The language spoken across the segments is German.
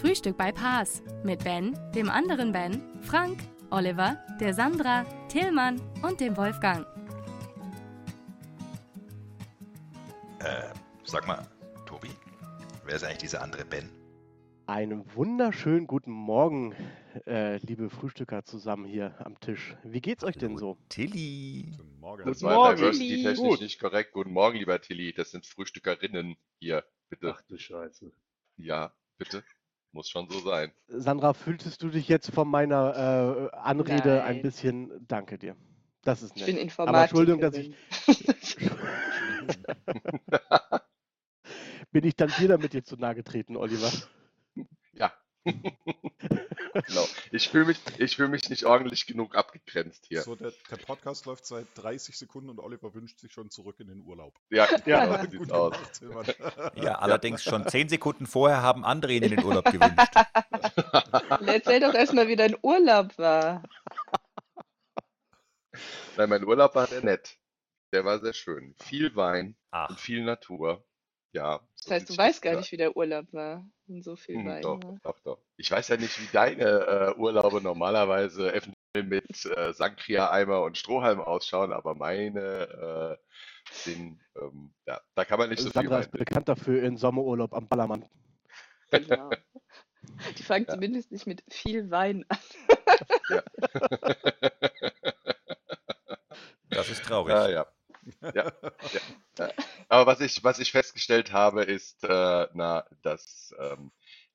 Frühstück bei Paas mit Ben, dem anderen Ben, Frank, Oliver, der Sandra, Tillmann und dem Wolfgang. Äh, sag mal, Tobi, wer ist eigentlich dieser andere Ben? Einen wunderschönen guten Morgen, äh, liebe Frühstücker zusammen hier am Tisch. Wie geht's euch denn so? Tilly. Guten Morgen. Das war Morgen. diversity-technisch Gut. nicht korrekt. Guten Morgen, lieber Tilly. Das sind Frühstückerinnen hier. Bitte. Ach du Scheiße. Ja, bitte. Muss schon so sein. Sandra, fühltest du dich jetzt von meiner äh, Anrede ein Nein. bisschen. Danke dir. Das ist Ich nett. bin Aber Entschuldigung, Informatikerin. dass ich. Bin ich dann dir damit jetzt zu nahe getreten, Oliver? Ja. genau. Ich fühle mich, ich fühl mich nicht ordentlich genug abgegrenzt hier. So, der, der Podcast läuft seit 30 Sekunden und Oliver wünscht sich schon zurück in den Urlaub. Ja, Ja. genau, sieht's aus. gemacht. Ja, allerdings schon zehn Sekunden vorher haben andere ihn in den Urlaub gewünscht. Erzähl doch erstmal, wie dein Urlaub war. Nein, mein Urlaub war sehr nett. Der war sehr schön. Viel Wein Ach, und viel Natur. Ja. Das heißt, du weißt gar nicht, wie der Urlaub war. Und so viel Hm, Wein. doch, war. doch, doch. Ich weiß ja nicht, wie deine äh, Urlaube normalerweise eventuell mit äh, Sangria-Eimer und Strohhalm ausschauen, aber meine äh, sind, ähm, ja, da kann man nicht so viel Sandra ist bekannt dafür in Sommerurlaub am Ballermann. Genau. Die fangen Ja. zumindest nicht mit viel Wein an. das ist traurig. Ja, ja. Ja, ja. Aber was ich, was ich festgestellt habe, ist, äh, na, dass ähm,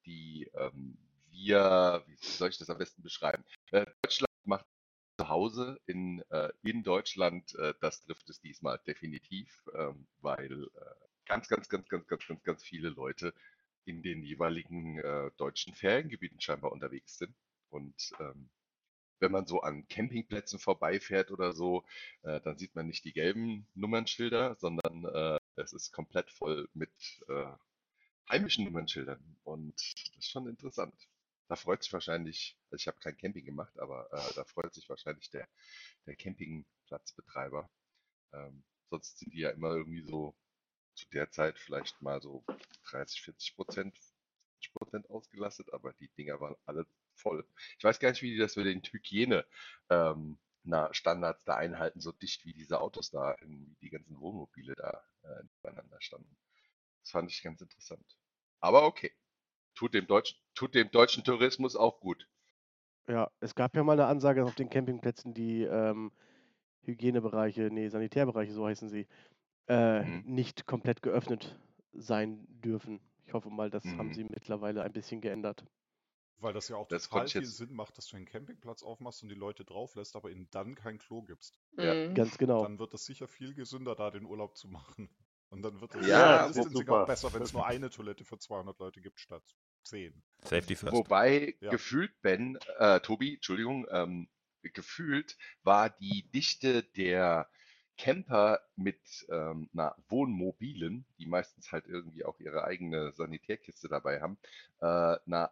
die ähm, wir, wie soll ich das am besten beschreiben? Äh, Deutschland macht zu Hause in, äh, in Deutschland, äh, das trifft es diesmal definitiv, ähm, weil äh, ganz, ganz, ganz, ganz, ganz, ganz, ganz viele Leute in den jeweiligen äh, deutschen Feriengebieten scheinbar unterwegs sind. Und ähm, wenn man so an Campingplätzen vorbeifährt oder so, äh, dann sieht man nicht die gelben Nummernschilder, sondern äh, es ist komplett voll mit äh, heimischen Nummernschildern. Und das ist schon interessant. Da freut sich wahrscheinlich, also ich habe kein Camping gemacht, aber äh, da freut sich wahrscheinlich der, der Campingplatzbetreiber. Ähm, sonst sind die ja immer irgendwie so zu der Zeit vielleicht mal so 30, 40 Prozent, 50 Prozent ausgelastet, aber die Dinger waren alle voll. Ich weiß gar nicht, wie die das mit den Hygiene ähm, na, Standards da einhalten, so dicht wie diese Autos da, in, die ganzen Wohnmobile da äh, nebeneinander standen. Das fand ich ganz interessant. Aber okay. Tut dem deutschen, tut dem deutschen Tourismus auch gut. Ja, es gab ja mal eine Ansage auf den Campingplätzen, die ähm, Hygienebereiche, nee, Sanitärbereiche, so heißen sie, äh, Mhm. nicht komplett geöffnet sein dürfen. Ich hoffe mal, das haben Mhm. sie mittlerweile ein bisschen geändert. Weil das ja auch Das total viel Sinn macht, dass du einen Campingplatz aufmachst und die Leute drauf lässt, aber ihnen dann kein Klo gibst. Ja. Mhm. Ganz genau. Dann wird es sicher viel gesünder, da den Urlaub zu machen. Und dann wird es Ja, auch besser, wenn es nur eine Toilette für 200 Leute gibt statt 10. Safety first. Wobei Ja. gefühlt, Ben, äh, Tobi, Entschuldigung, ähm, gefühlt war die Dichte der Camper mit ähm, na, Wohnmobilen, die meistens halt irgendwie auch ihre eigene Sanitärkiste dabei haben, äh, na,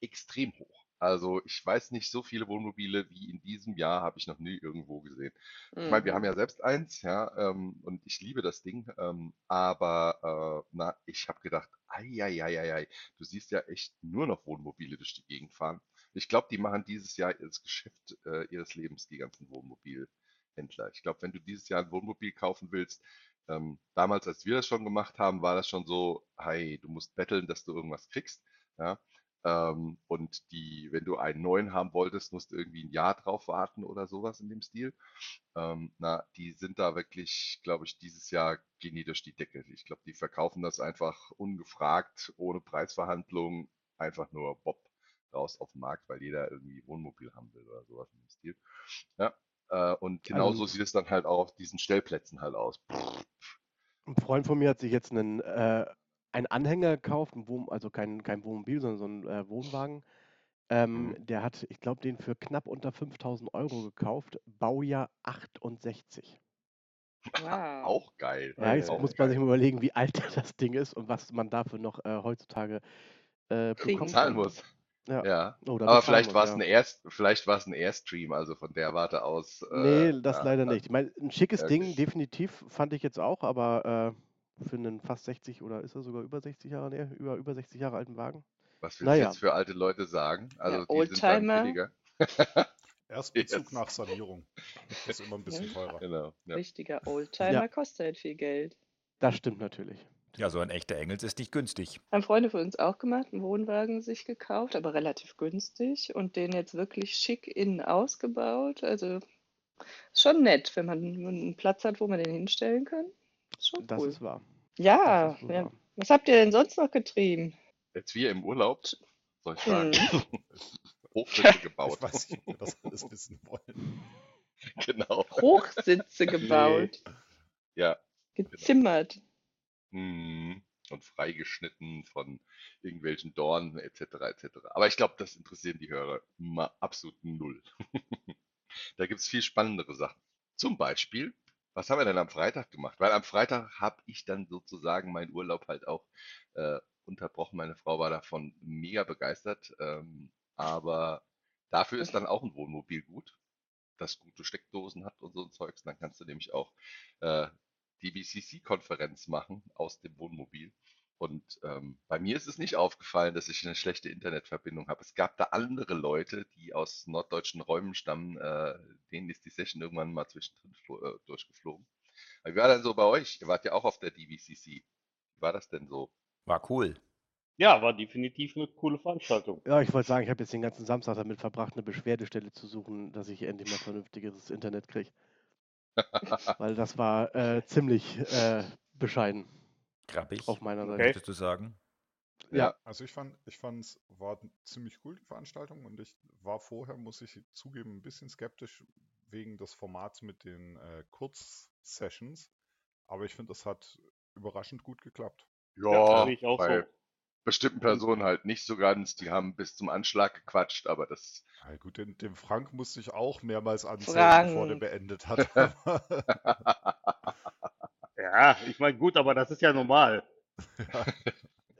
extrem hoch. Also ich weiß nicht, so viele Wohnmobile wie in diesem Jahr habe ich noch nie irgendwo gesehen. Ich meine, wir haben ja selbst eins, ja, ähm, und ich liebe das Ding, ähm, aber äh, na, ich habe gedacht, ei, du siehst ja echt nur noch Wohnmobile durch die Gegend fahren. Ich glaube, die machen dieses Jahr das Geschäft äh, ihres Lebens, die ganzen Wohnmobilhändler. Ich glaube, wenn du dieses Jahr ein Wohnmobil kaufen willst, ähm, damals, als wir das schon gemacht haben, war das schon so, hey, du musst betteln, dass du irgendwas kriegst, ja. Ähm, und die, wenn du einen neuen haben wolltest, musst du irgendwie ein Jahr drauf warten oder sowas in dem Stil. Ähm, na, die sind da wirklich, glaube ich, dieses Jahr gehen die durch die Decke. Ich glaube, die verkaufen das einfach ungefragt, ohne Preisverhandlung, einfach nur Bob raus auf den Markt, weil jeder irgendwie Wohnmobil haben will oder sowas in dem Stil. Ja, äh, und genauso Also- sieht es dann halt auch auf diesen Stellplätzen halt aus. Ein Freund von mir hat sich jetzt einen, äh, einen Anhänger gekauft, ein Wohn also kein, kein Wohnmobil, sondern so einen äh, Wohnwagen. Ähm, Mhm. der hat, ich glaube, den für knapp unter 5000 Euro gekauft. Baujahr 68. Wow. Auch geil. Ja, jetzt auch muss man sich mal überlegen, wie alt das Ding ist und was man dafür noch äh, heutzutage äh, Kriegen. bekommt. Zahlen muss. Ja. Ja. Oder Aber bezahlen vielleicht war es ja. ein Erst, vielleicht war es ein Airstream, also von der Warte aus. Nee, äh, das ja, leider nicht. Ich meine, ein schickes Ja, Ding, definitiv, fand ich jetzt auch, aber äh, für einen fast 60 oder ist er sogar über 60 Jahre, nee, über, über 60 Jahre alten Wagen. Was willst du Naja. jetzt für alte Leute sagen? Also die sind dann Oldtimer. billiger. Erstbezug Yes. nach Sanierung. Das ist immer ein bisschen teurer. Genau. Ja. Richtiger Oldtimer Ja. kostet halt viel Geld. Das stimmt natürlich. Ja, so ein echter Engels ist nicht günstig. Haben Freunde von uns auch gemacht, einen Wohnwagen sich gekauft, aber relativ günstig und den jetzt wirklich schick innen ausgebaut. Also ist schon nett, wenn man einen Platz hat, wo man den hinstellen kann. Ist schon Das cool. ist wahr. Ja, das ist ja. wahr. Was habt ihr denn sonst noch getrieben? Jetzt wir im Urlaub, soll ich sagen, Hm. Hochsitze gebaut. Ich weiß nicht, ob wir das alles wissen wollen. genau. Hochsitze gebaut, Ja. gezimmert. Mhm. Und freigeschnitten von irgendwelchen Dornen etc. etc. Aber ich glaube, das interessieren die Hörer mal absolut null. da gibt es viel spannendere Sachen. Zum Beispiel, was haben wir denn am Freitag gemacht? Weil am Freitag habe ich dann sozusagen meinen Urlaub halt auch äh, unterbrochen. Meine Frau war davon mega begeistert. Ähm, aber dafür ist dann auch ein Wohnmobil gut, das gute Steckdosen hat und so ein Zeugs. Dann kannst du nämlich auch äh, die BCC-Konferenz machen aus dem Wohnmobil. Und ähm, bei mir ist es nicht aufgefallen, dass ich eine schlechte Internetverbindung habe. Es gab da andere Leute, die aus norddeutschen Räumen stammen, äh, denen ist die Session irgendwann mal zwischendrin äh, durchgeflogen. Aber wie war denn so bei euch? Ihr wart ja auch auf der DVCC. Wie war das denn so? War cool. Ja, war definitiv eine coole Veranstaltung. Ja, ich wollte sagen, ich habe jetzt den ganzen Samstag damit verbracht, eine Beschwerdestelle zu suchen, dass ich endlich mal vernünftigeres Internet kriege. Weil das war äh, ziemlich äh, bescheiden Grabbig, auf meiner Seite. Okay. möchtest du sagen? Ja. Also ich fand, ich fand es war ziemlich cool, die Veranstaltung, und ich war vorher, muss ich zugeben, ein bisschen skeptisch wegen des Formats mit den äh, Kurzsessions. Aber ich finde, das hat überraschend gut geklappt. Ja, auch bei so. bestimmten Personen halt nicht so ganz. Die haben bis zum Anschlag gequatscht, aber das Ja, gut, den, den Frank musste ich auch mehrmals anzählen, bevor der beendet hat. Ja, ich meine, gut, aber das ist ja normal. ja.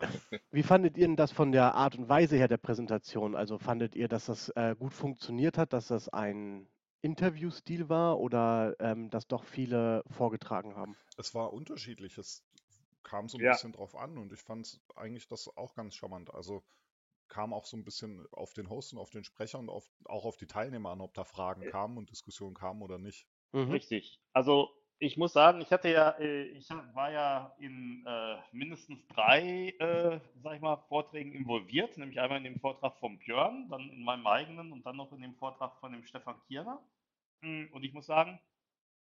Wie fandet ihr denn das von der Art und Weise her der Präsentation? Also fandet ihr, dass das äh, gut funktioniert hat, dass das ein Interviewstil war oder ähm, dass doch viele vorgetragen haben? Es war unterschiedlich. Es kam so ein Ja. bisschen drauf an und ich fand eigentlich das auch ganz charmant. Also kam auch so ein bisschen auf den Host und auf den Sprecher und auf, auch auf die Teilnehmer an, ob da Fragen Äh. kamen und Diskussionen kamen oder nicht. Mhm. Richtig. Also ich muss sagen, ich hatte ja, äh, ich war ja in äh, mindestens drei, äh, sag ich mal, Vorträgen involviert, nämlich einmal in dem Vortrag von Björn, dann in meinem eigenen und dann noch in dem Vortrag von dem Stefan Kierner. Mm, Und ich muss sagen,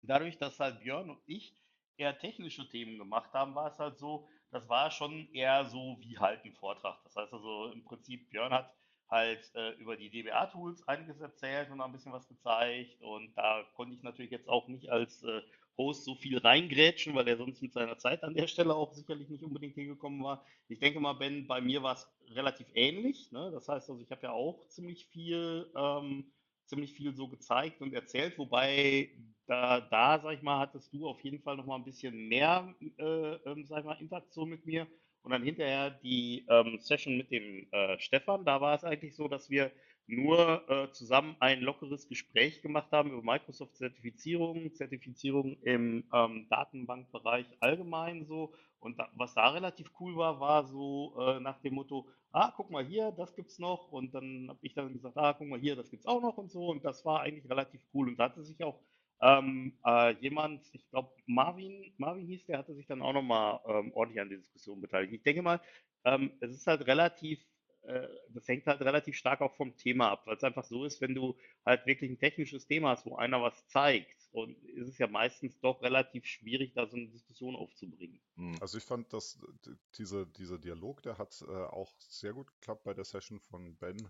dadurch, dass halt Björn und ich eher technische Themen gemacht haben, war es halt so, das war schon eher so wie halt ein Vortrag. Das heißt also im Prinzip, Björn hat halt äh, über die DBA-Tools einiges erzählt und ein bisschen was gezeigt. Und da konnte ich natürlich jetzt auch nicht als äh, Host so viel reingrätschen, weil er sonst mit seiner Zeit an der Stelle auch sicherlich nicht unbedingt hingekommen war. Ich denke mal, Ben, bei mir war es relativ ähnlich. Ne? Das heißt also, ich habe ja auch ziemlich viel, ähm, ziemlich viel so gezeigt und erzählt, wobei da, da, sag ich mal, hattest du auf jeden Fall noch mal ein bisschen mehr, äh, ähm, sag ich mal, Interaktion mit mir. Und dann hinterher die ähm, Session mit dem äh, Stefan, da war es eigentlich so, dass wir nur äh, zusammen ein lockeres Gespräch gemacht haben über Microsoft-Zertifizierung, Zertifizierung im ähm, Datenbankbereich allgemein so. Und da, was da relativ cool war, war so äh, nach dem Motto, ah, guck mal hier, das gibt's noch. Und dann habe ich dann gesagt, ah, guck mal hier, das gibt's auch noch und so. Und das war eigentlich relativ cool. Und da hatte sich auch ähm, äh, jemand, ich glaube Marvin, Marvin hieß, der hatte sich dann auch nochmal ähm, ordentlich an der Diskussion beteiligt. Ich denke mal, ähm, es ist halt relativ, äh, das hängt halt relativ stark auch vom Thema ab, weil es einfach so ist, wenn du halt wirklich ein technisches Thema hast, wo einer was zeigt, und ist es ja meistens doch relativ schwierig, da so eine Diskussion aufzubringen. hm, Also ich fand, dass diese, dieser Dialog, der hat äh, auch sehr gut geklappt bei der Session von Ben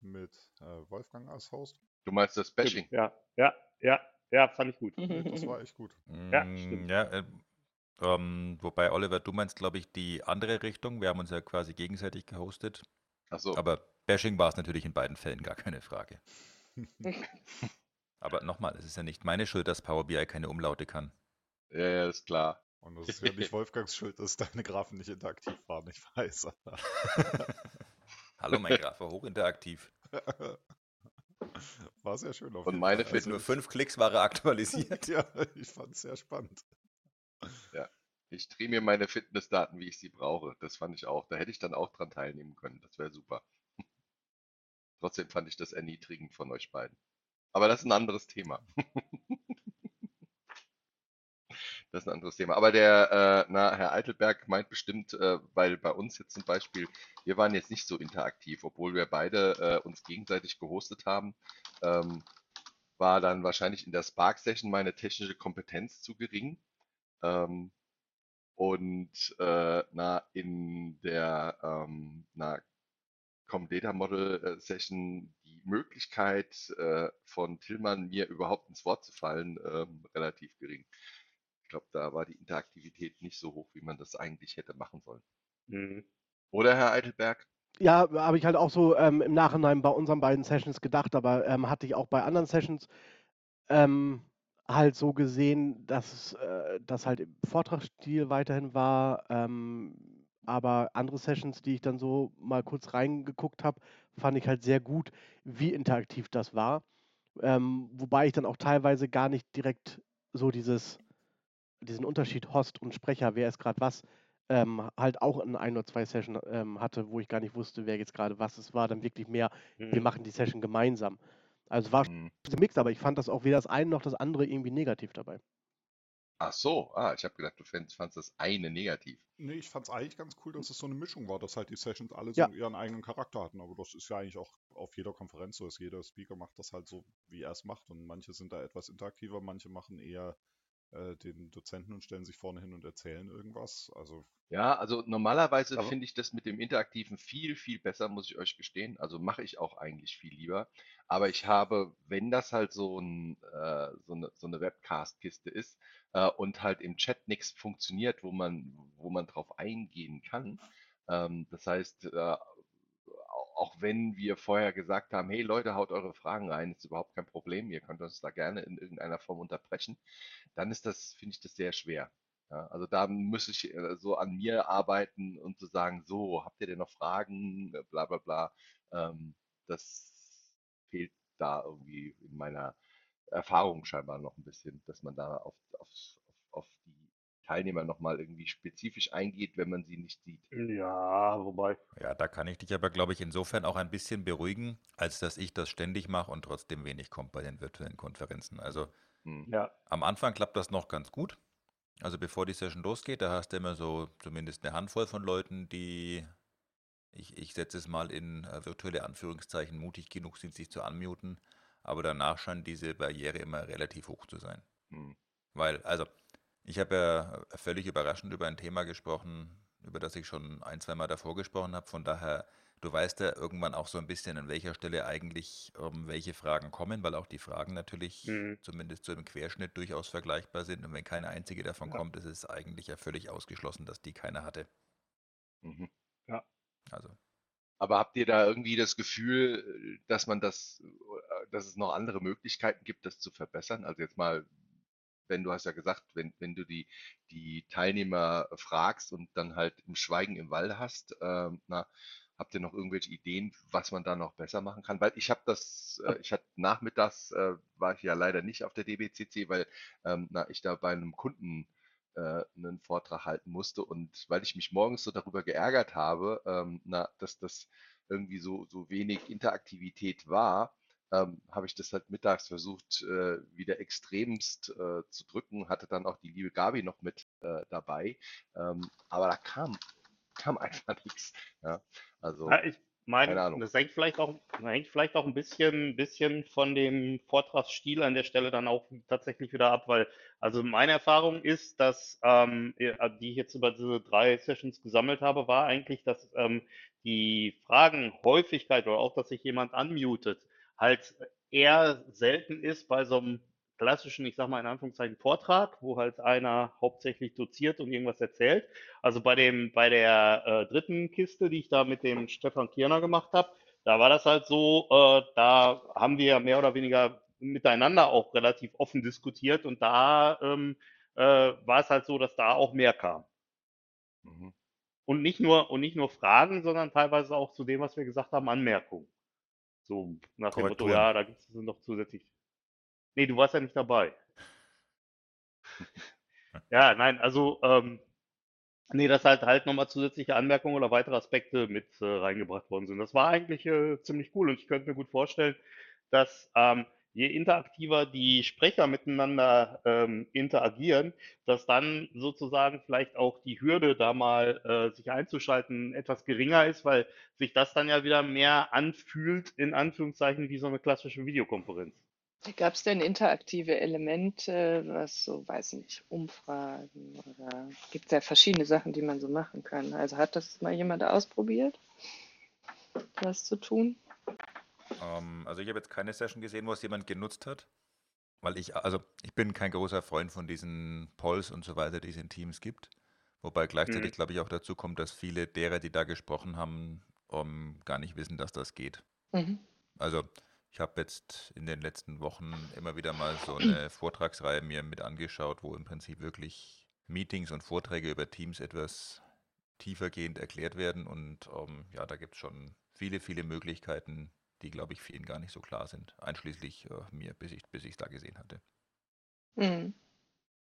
mit äh, Wolfgang als Host. du meinst das Bashing? Ja, ja, ja, ja, fand ich gut. Das war echt gut. Ja, Mm, stimmt. ja, äh, ähm, wobei, Oliver, du meinst, glaube ich, die andere Richtung. Wir haben uns ja quasi gegenseitig gehostet. Ach so. Aber Bashing war es natürlich in beiden Fällen gar keine Frage. Aber nochmal, es ist ja nicht meine Schuld, dass Power BI keine Umlaute kann. Ja, ja, ist klar. Und das ist ja nicht Wolfgangs Schuld, dass deine Graphen nicht interaktiv waren, ich weiß. Hallo, mein Graph war hochinteraktiv. War sehr schön auf Und meine Fall. Mit Fit- nur fünf Klicks war er aktualisiert. Ja, ich fand es sehr spannend. Ich drehe mir meine Fitnessdaten, wie ich sie brauche. Das fand ich auch. Da hätte ich dann auch dran teilnehmen können. Das wäre super. Trotzdem fand ich das erniedrigend von euch beiden. Aber das ist ein anderes Thema. Das ist ein anderes Thema. Aber der, äh, na, Herr Eitelberg meint bestimmt, äh, weil bei uns jetzt zum Beispiel, wir waren jetzt nicht so interaktiv, obwohl wir beide äh, uns gegenseitig gehostet haben, ähm, war dann wahrscheinlich in der Spark-Session meine technische Kompetenz zu gering. Ähm, und äh, na, in der ähm, na, Com Data Model äh, Session die Möglichkeit äh, von Tillmann mir überhaupt ins Wort zu fallen ähm, relativ gering. Ich glaube, da war die Interaktivität nicht so hoch, wie man das eigentlich hätte machen sollen. Mhm. Oder Herr Eitelberg? Ja, habe ich halt auch so ähm, im Nachhinein bei unseren beiden Sessions gedacht, aber ähm, hatte ich auch bei anderen Sessions ähm, halt so gesehen, dass äh, das halt im Vortragsstil weiterhin war, ähm, aber andere Sessions, die ich dann so mal kurz reingeguckt habe, fand ich halt sehr gut, wie interaktiv das war. Ähm, wobei ich dann auch teilweise gar nicht direkt so dieses, diesen Unterschied Host und Sprecher, wer ist gerade was, ähm, halt auch in ein oder zwei Sessions ähm, hatte, wo ich gar nicht wusste, wer jetzt gerade was. Es war dann wirklich mehr, wir Mhm. machen die Session gemeinsam. Also war Hm. ein Mix, aber ich fand das auch weder das eine noch das andere irgendwie negativ dabei. Ach so, ah, ich habe gedacht, du fandst, fandst das eine negativ. Nee, ich fand es eigentlich ganz cool, dass es so eine Mischung war, dass halt die Sessions alle so Ja. ihren eigenen Charakter hatten. Aber das ist ja eigentlich auch auf jeder Konferenz so, dass jeder Speaker macht das halt so, wie er es macht. Und manche sind da etwas interaktiver, manche machen eher äh, den Dozenten und stellen sich vorne hin und erzählen irgendwas. Also Ja, also normalerweise finde ich das mit dem Interaktiven viel, viel besser, muss ich euch gestehen. Also mache ich auch eigentlich viel lieber. Aber ich habe, wenn das halt so, ein, äh, so eine, so eine Webcast-Kiste ist äh, und halt im Chat nichts funktioniert, wo man, wo man drauf eingehen kann, ähm, das heißt, äh, auch wenn wir vorher gesagt haben, hey Leute, haut eure Fragen rein, ist überhaupt kein Problem, ihr könnt uns da gerne in irgendeiner Form unterbrechen, dann ist das, finde ich das sehr schwer. Ja, also da muss ich äh, so an mir arbeiten und zu sagen, so, habt ihr denn noch Fragen, Äh, bla bla bla. Ähm, das fehlt da irgendwie in meiner Erfahrung scheinbar noch ein bisschen, dass man da auf, auf, auf, auf die Teilnehmer nochmal irgendwie spezifisch eingeht, wenn man sie nicht sieht. Ja, wobei. Ja, da kann ich dich aber, glaube ich, insofern auch ein bisschen beruhigen, als dass ich das ständig mache und trotzdem wenig kommt bei den virtuellen Konferenzen. Also Hm. Ja. am Anfang klappt das noch ganz gut. Also bevor die Session losgeht, da hast du immer so zumindest eine Handvoll von Leuten, die, ich, ich setze es mal in äh, virtuelle Anführungszeichen, mutig genug sind, sich zu unmuten. Aber danach scheint diese Barriere immer relativ hoch zu sein. Hm. Weil, also, ich habe ja völlig überraschend über ein Thema gesprochen, über das ich schon ein, zwei Mal davor gesprochen habe. Von daher, du weißt ja irgendwann auch so ein bisschen, an welcher Stelle eigentlich ähm, welche Fragen kommen, weil auch die Fragen natürlich Mhm. zumindest so im Querschnitt durchaus vergleichbar sind. Und wenn keine einzige davon Ja. kommt, ist es eigentlich ja völlig ausgeschlossen, dass die keiner hatte. Mhm. Also, Aber habt ihr da irgendwie das Gefühl, dass man das, äh, dass es noch andere Möglichkeiten gibt, das zu verbessern? Also jetzt mal, wenn du hast ja gesagt, wenn, wenn du die, die Teilnehmer fragst und dann halt im Schweigen im Wald hast, ähm, na, habt ihr noch irgendwelche Ideen, was man da noch besser machen kann? Weil ich habe das, äh, ich hatte nachmittags, äh, war ich ja leider nicht auf der DBCC, weil ähm, na, ich da bei einem Kunden äh, einen Vortrag halten musste und weil ich mich morgens so darüber geärgert habe, ähm, na, dass das irgendwie so, so wenig Interaktivität war, ähm, habe ich das halt mittags versucht, äh, wieder extremst äh, zu drücken, hatte dann auch die liebe Gabi noch mit äh, dabei, ähm, aber da kam, kam einfach nichts. Ja, also, Ja, ich meine, das hängt vielleicht auch, hängt vielleicht auch ein bisschen, bisschen von dem Vortragsstil an der Stelle dann auch tatsächlich wieder ab, weil, also meine Erfahrung ist, dass, ähm, äh, die ich jetzt über diese drei Sessions gesammelt habe, war eigentlich, dass ähm, die Fragenhäufigkeit oder auch, dass sich jemand unmutet, halt eher selten ist bei so einem klassischen, ich sag mal in Anführungszeichen, Vortrag, wo halt einer hauptsächlich doziert und irgendwas erzählt. Also bei dem, bei der äh, dritten Kiste, die ich da mit dem Stefan Kierner gemacht habe, da war das halt so, äh, da haben wir mehr oder weniger miteinander auch relativ offen diskutiert und da ähm, äh, war es halt so, dass da auch mehr kam. Mhm. Und nicht nur, und nicht nur Fragen, sondern teilweise auch zu dem, was wir gesagt haben, Anmerkungen. So nach dem Motto, ja, da gibt es noch zusätzlich. Nee, du warst ja nicht dabei. Ja, nein, also, ähm, nee, dass halt halt nochmal zusätzliche Anmerkungen oder weitere Aspekte mit äh, reingebracht worden sind. Das war eigentlich äh, ziemlich cool und ich könnte mir gut vorstellen, dass ähm, je interaktiver die Sprecher miteinander ähm, interagieren, dass dann sozusagen vielleicht auch die Hürde, da mal äh, sich einzuschalten, etwas geringer ist, weil sich das dann ja wieder mehr anfühlt, in Anführungszeichen, wie so eine klassische Videokonferenz. Gab es denn interaktive Elemente, was so, weiß nicht, Umfragen oder gibt es ja verschiedene Sachen, die man so machen kann. Also hat das mal jemand ausprobiert, das zu tun? Ähm, also ich habe jetzt keine Session gesehen, wo es jemand genutzt hat. Weil ich, also ich bin kein großer Freund von diesen Polls und so weiter, die es in Teams gibt. Wobei gleichzeitig, Mhm. glaube ich, auch dazu kommt, dass viele derer, die da gesprochen haben, ähm, gar nicht wissen, dass das geht. Mhm. Also ich habe jetzt in den letzten Wochen immer wieder mal so eine Vortragsreihe mir mit angeschaut, wo im Prinzip wirklich Meetings und Vorträge über Teams etwas tiefergehend erklärt werden. Und ähm, ja, da gibt es schon viele, viele Möglichkeiten, die, glaube ich, vielen gar nicht so klar sind. Einschließlich äh, mir, bis ich bis es da gesehen hatte. Mhm.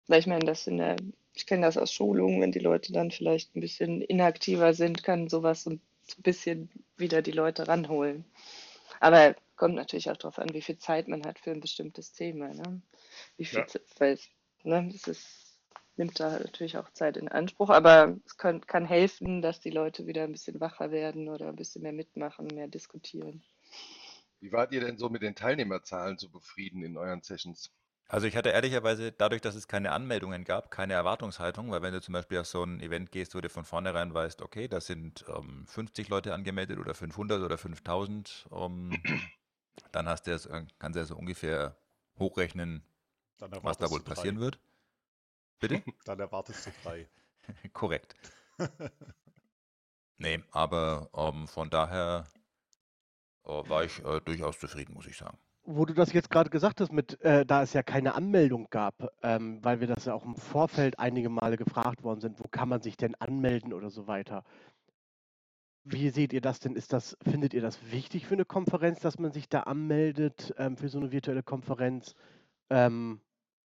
Weil ich meine, das in der, ich kenne das aus Schulungen, wenn die Leute dann vielleicht ein bisschen inaktiver sind, kann sowas so ein bisschen wieder die Leute ranholen. Aber kommt natürlich auch darauf an, wie viel Zeit man hat für ein bestimmtes Thema. Ne? Wie viel Ja. Ze- weil ne, das ist, nimmt da natürlich auch Zeit in Anspruch, aber es kann, kann helfen, dass die Leute wieder ein bisschen wacher werden oder ein bisschen mehr mitmachen, mehr diskutieren. Wie wart ihr denn so mit den Teilnehmerzahlen so befrieden in euren Sessions? Also ich hatte ehrlicherweise, dadurch, dass es keine Anmeldungen gab, keine Erwartungshaltung, weil wenn du zum Beispiel auf so ein Event gehst, wo du von vornherein weißt, okay, da sind ähm, 50 Leute angemeldet oder 500 oder 5000, ähm, dann hast du das, äh, kannst du ja so ungefähr hochrechnen, was da wohl drei. passieren wird. Bitte? Dann erwartest du drei. Korrekt. Nee, aber ähm, von daher war ich äh, durchaus zufrieden, muss ich sagen. Wo du das jetzt gerade gesagt hast, mit, äh, da es ja keine Anmeldung gab, ähm, weil wir das ja auch im Vorfeld einige Male gefragt worden sind, wo kann man sich denn anmelden oder so weiter. Wie seht ihr das denn? Ist das, findet ihr das wichtig für eine Konferenz, dass man sich da anmeldet ähm, für so eine virtuelle Konferenz? Ähm,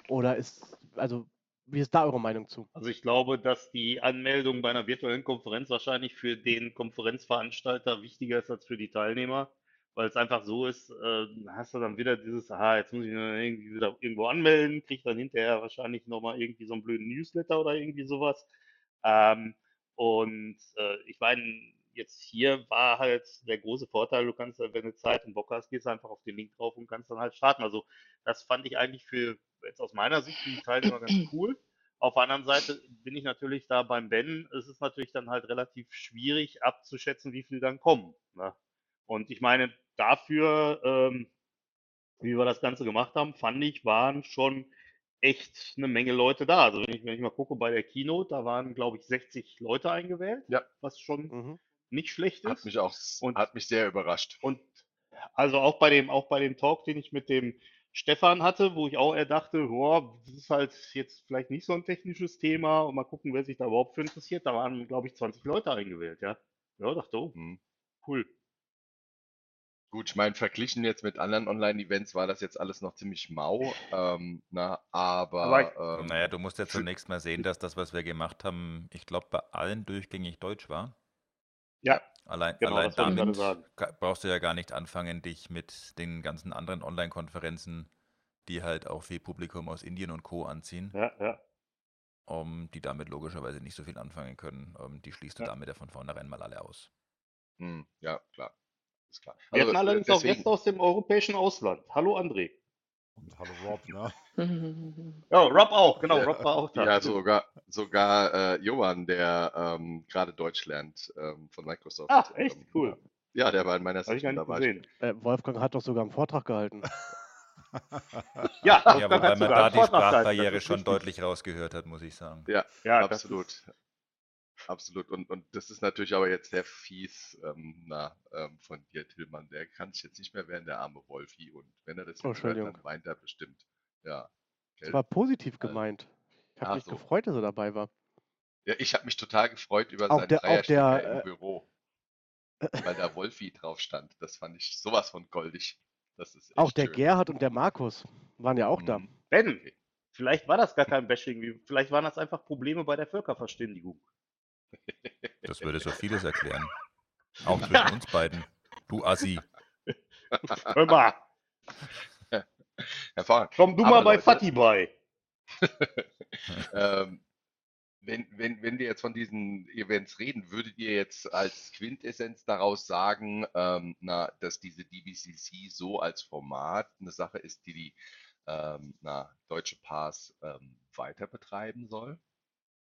oder ist, also, wie ist da eure Meinung zu? Also ich glaube, dass die Anmeldung bei einer virtuellen Konferenz wahrscheinlich für den Konferenzveranstalter wichtiger ist als für die Teilnehmer, weil es einfach so ist, äh, hast du dann wieder dieses, aha, jetzt muss ich mich irgendwie wieder irgendwo anmelden, krieg dann hinterher wahrscheinlich nochmal irgendwie so einen blöden Newsletter oder irgendwie sowas. Ähm, und äh, ich meine, jetzt hier war halt der große Vorteil, du kannst, wenn du Zeit und Bock hast, gehst einfach auf den Link drauf und kannst dann halt starten. Also das fand ich eigentlich für, jetzt aus meiner Sicht, die Teilnehmer ganz cool. Auf der anderen Seite bin ich natürlich da beim Ben. Es ist natürlich dann halt relativ schwierig abzuschätzen, wie viel dann kommen. Ne? Und ich meine, dafür, ähm, wie wir das Ganze gemacht haben, fand ich, waren schon echt eine Menge Leute da. Also wenn ich, wenn ich mal gucke bei der Keynote, da waren, glaube ich, 60 Leute eingewählt, Ja. was schon Mhm. nicht schlecht Hat ist. mich auch, Und- hat mich sehr überrascht. Und also auch bei dem, auch bei dem Talk, den ich mit dem Stefan hatte, wo ich auch eher dachte, boah, das ist halt jetzt vielleicht nicht so ein technisches Thema und mal gucken, wer sich da überhaupt für interessiert. Da waren, glaube ich, 20 Leute eingewählt, ja. Ja, dachte, oh, Hm. cool. Gut, ich meine, verglichen jetzt mit anderen Online-Events war das jetzt alles noch ziemlich mau. Ähm, na, aber, Aber ich- ähm, Naja, du musst ja zunächst mal sehen, dass das, was wir gemacht haben, ich glaube, bei allen durchgängig Deutsch war. Ja, Allein, Genau, allein damit brauchst du ja gar nicht anfangen, dich mit den ganzen anderen Online-Konferenzen, die halt auch viel Publikum aus Indien und Co. anziehen, ja, ja. um, die damit logischerweise nicht so viel anfangen können. Um, die schließt du Ja. damit ja von vornherein mal alle aus. hm, ja, klar. Ist klar. Wir Also, hatten allerdings auch deswegen- Gäste aus dem europäischen Ausland. Hallo André. Und hallo Rob, ne? Ja, Rob auch, genau, Rob war auch da. Ja, sogar, sogar äh, Johann, der ähm, gerade Deutsch lernt ähm, von Microsoft. Ach, echt? Ähm, Cool. Ja, der war in meiner Session dabei. Äh, Wolfgang hat doch sogar einen Vortrag gehalten. Ja, Ja, wobei man da die das Sprachbarriere schon richtig. deutlich rausgehört hat, muss ich sagen. Ja, Ja, das absolut. ist- Absolut. Und, und das ist natürlich aber jetzt sehr fies ähm, na, ähm, von dir, Tillmann. Der kann sich jetzt nicht mehr wehren, der arme Wolfi. Und wenn er das jetzt hört, dann weint er bestimmt. Ja. Das gell? war positiv Also, gemeint. Ich habe mich so. gefreut, dass er dabei war. Ja, ich habe mich total gefreut über Auch seinen der- auch der, im äh, Büro. Weil da Wolfi drauf stand. Das fand ich sowas von goldig. Das ist Auch der schön. Gerhard und der Markus waren ja auch da. Mhm. Ben, vielleicht war das gar kein Bashing, wie- vielleicht waren das einfach Probleme bei der Völkerverständigung. Das würde so vieles erklären. Auch zwischen uns beiden. Du Assi. Hör mal, Hervorragend. komm du mal bei Fatih bei. ähm, wenn, wenn, wenn wir jetzt von diesen Events reden, würdet ihr jetzt als Quintessenz daraus sagen, ähm, na, dass diese DBCC so als Format eine Sache ist, die die ähm, na, Deutsche Pass ähm, weiter betreiben soll?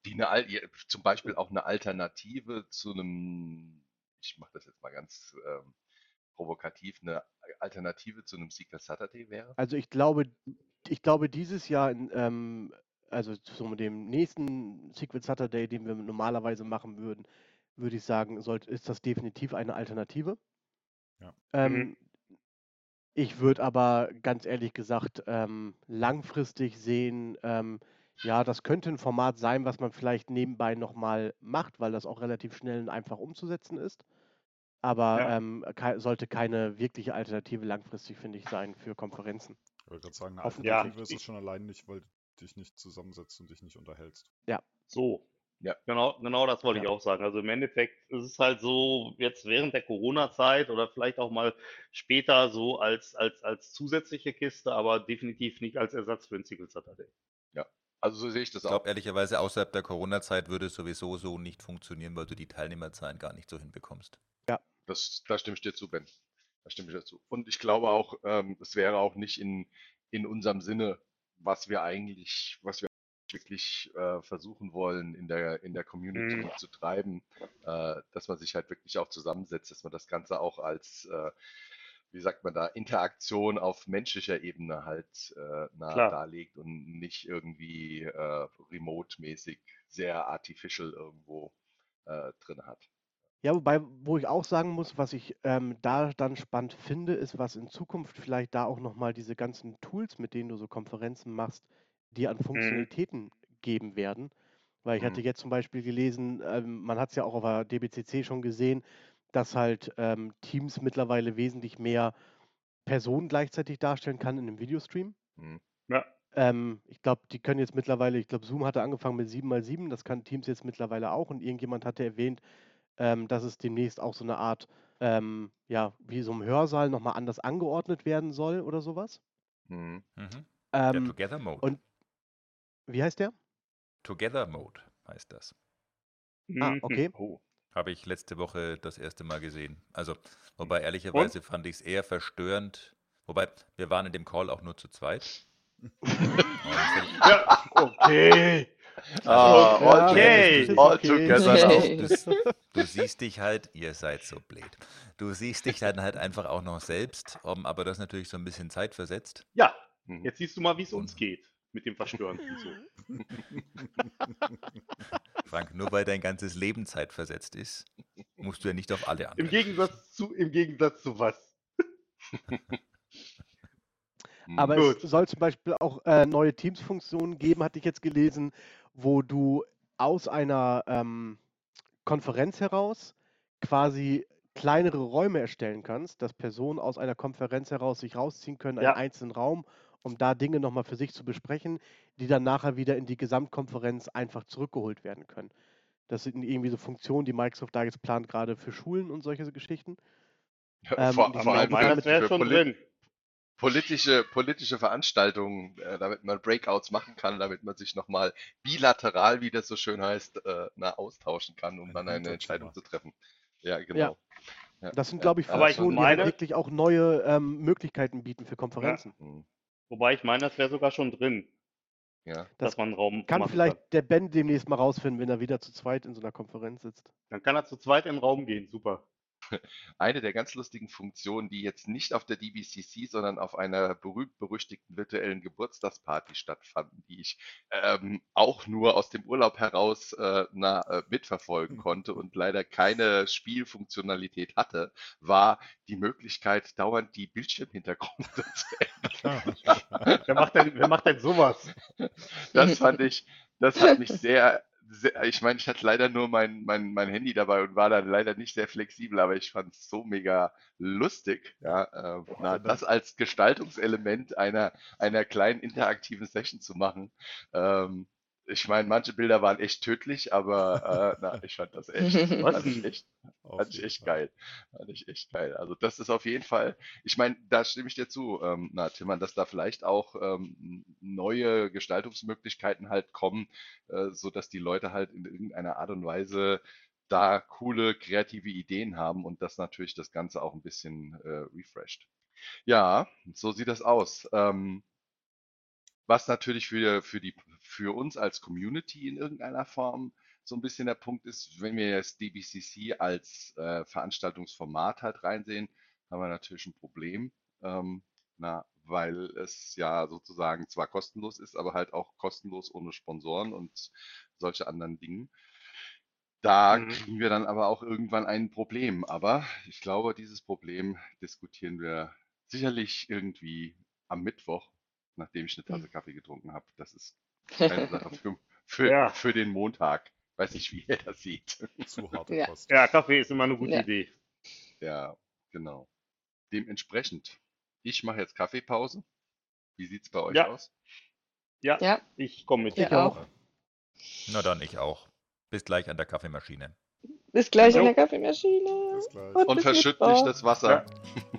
Die eine, zum Beispiel auch eine Alternative zu einem, ich mache das jetzt mal ganz ähm, provokativ, eine Alternative zu einem Secret Saturday wäre? Also ich glaube, ich glaube dieses Jahr, in, ähm, also zu dem nächsten Secret Saturday, den wir normalerweise machen würden, würde ich sagen, sollte, ist das definitiv eine Alternative. Ja. Ähm, Ich würde aber ganz ehrlich gesagt ähm, langfristig sehen, ähm, ja, das könnte ein Format sein, was man vielleicht nebenbei nochmal macht, weil das auch relativ schnell und einfach umzusetzen ist. Aber Ja. ähm, kei- sollte keine wirkliche Alternative langfristig, finde ich, sein für Konferenzen. Ich wollte gerade sagen, eine. Alternative Ja, ist es ich- schon allein nicht, weil du dich nicht zusammensetzt und dich nicht unterhältst. So. Ja. Genau, genau das wollte ich Ja. auch sagen. Also im Endeffekt ist es halt so, jetzt während der Corona-Zeit oder vielleicht auch mal später so als, als, als zusätzliche Kiste, aber definitiv nicht als Ersatz für ein Single Saturday. Also so sehe ich das Ich auch. glaube ehrlicherweise, außerhalb der Corona-Zeit würde es sowieso so nicht funktionieren, weil du die Teilnehmerzahlen gar nicht so hinbekommst. Das, da stimme ich dir zu, Ben. Da stimme ich dir zu. Und ich glaube auch, ähm, es wäre auch nicht in, in unserem Sinne, was wir eigentlich, was wir wirklich äh, versuchen wollen, in der, in der Community Mhm. zu treiben, äh, dass man sich halt wirklich auch zusammensetzt, dass man das Ganze auch als, äh, wie sagt man da, Interaktion auf menschlicher Ebene halt äh, na, Klar. darlegt und nicht irgendwie äh, remote-mäßig sehr artificial irgendwo äh, drin hat. Ja, wobei, wo ich auch sagen muss, was ich ähm, da dann spannend finde, ist, was in Zukunft vielleicht da auch nochmal diese ganzen Tools, mit denen du so Konferenzen machst, dir an Funktionalitäten geben werden. Weil ich hatte Mhm. jetzt zum Beispiel gelesen, ähm, man hat es ja auch auf der DBCC schon gesehen, dass halt ähm, Teams mittlerweile wesentlich mehr Personen gleichzeitig darstellen kann in einem Videostream. Mhm. Ja. Ähm, ich glaube, die können jetzt mittlerweile, ich glaube, Zoom hatte angefangen mit 7x7, das kann Teams jetzt mittlerweile auch und irgendjemand hatte erwähnt, ähm, dass es demnächst auch so eine Art, ähm, ja, wie so ein Hörsaal nochmal anders angeordnet werden soll oder sowas. Mhm. Mhm. Der Ähm, Together Mode. und- wie heißt der? Together Mode heißt das. Ah, Mhm. okay. Oh. Habe ich letzte Woche das erste Mal gesehen. Also, wobei ehrlicherweise fand ich es eher verstörend. Wobei, wir waren in dem Call auch nur zu zweit. Und Ja, okay. Ah, Ja, all, okay. all Okay. together. Okay. Du, du siehst dich halt, ihr seid so blöd. Du siehst dich dann halt einfach auch noch selbst, um, aber das natürlich so ein bisschen zeitversetzt. Ja, Mhm. jetzt siehst du mal, wie es uns geht mit dem Verstören und so. Frank, nur weil dein ganzes Leben zeitversetzt ist, musst du ja nicht auf alle Im anderen. Gegensatz zu, im Gegensatz zu was? Aber Gut. es soll zum Beispiel auch äh, neue Teams-Funktionen geben, hatte ich jetzt gelesen, wo du aus einer ähm, Konferenz heraus quasi kleinere Räume erstellen kannst, dass Personen aus einer Konferenz heraus sich rausziehen können, einen Ja. einzelnen Raum, um da Dinge nochmal für sich zu besprechen, die dann nachher wieder in die Gesamtkonferenz einfach zurückgeholt werden können. Das sind irgendwie so Funktionen, die Microsoft da jetzt plant, gerade für Schulen und solche Geschichten. ähm, vor, vor sind allem wäre schon Poli drin. politische, politische Veranstaltungen, äh, damit man Breakouts machen kann, damit man sich nochmal bilateral, wie das so schön heißt, äh, na, austauschen kann, um Ein dann eine. Entscheidung zu treffen. Ja, genau. Ja, Das sind, ja, glaube ich, ja, Funktionen, die halt wirklich auch neue ähm, Möglichkeiten bieten für Konferenzen. Wobei ich meine, das wäre sogar schon drin, Ja. Das dass man einen Raum Kann vielleicht kann. der Ben demnächst mal rausfinden, wenn er wieder zu zweit in so einer Konferenz sitzt. Dann kann er zu zweit in den Raum gehen, super. Eine der ganz lustigen Funktionen, die jetzt nicht auf der DBCC, sondern auf einer berühmt-berüchtigten virtuellen Geburtstagsparty stattfanden, die ich ähm, auch nur aus dem Urlaub heraus äh, na, äh, mitverfolgen konnte und leider keine Spielfunktionalität hatte, war die Möglichkeit, dauernd die Bildschirmhintergründe zu ändern. Wer macht denn, wer macht denn sowas? Das fand ich, das hat mich sehr sehr, ich meine, ich hatte leider nur mein, mein, mein Handy dabei und war dann leider nicht sehr flexibel, aber ich fand es so mega lustig, ja, äh, na, das als Gestaltungselement einer, einer kleinen interaktiven Session zu machen. Ähm, ich meine, manche Bilder waren echt tödlich, aber äh, na, ich fand das echt, fand ich echt, fand ich echt geil. Fand ich echt geil. Also das ist auf jeden Fall, ich meine, da stimme ich dir zu, ähm, na, Timmern, dass da vielleicht auch ähm, neue Gestaltungsmöglichkeiten halt kommen, äh, so dass die Leute halt in irgendeiner Art und Weise da coole, kreative Ideen haben und das natürlich das Ganze auch ein bisschen äh, refreshed. Ja, so sieht das aus. Ähm, was natürlich für, für, die, für uns als Community in irgendeiner Form so ein bisschen der Punkt ist, wenn wir jetzt DBCC als äh, Veranstaltungsformat halt reinsehen, haben wir natürlich ein Problem. Ähm, na, weil es ja sozusagen zwar kostenlos ist, aber halt auch kostenlos ohne Sponsoren und solche anderen Dinge. Da Mhm. kriegen wir dann aber auch irgendwann ein Problem. Aber ich glaube, dieses Problem diskutieren wir sicherlich irgendwie am Mittwoch, nachdem ich eine Tasse Kaffee getrunken habe. Das ist keine Sache für, für, Ja. für den Montag. Weiß nicht, wie ihr das sieht. Zu harte Ja. Ja, Kaffee ist immer eine gute Ja. Idee. Ja, genau. Dementsprechend, ich mache jetzt Kaffeepause. Wie sieht's bei euch Ja. aus? Ja, Ja, ich komme mit. ich Ich auch. auch. Na dann, ich auch. Bis gleich an der Kaffeemaschine. Bis gleich an Jo. der Kaffeemaschine. Bis gleich. Und Und verschütt nicht das Wasser. Ja.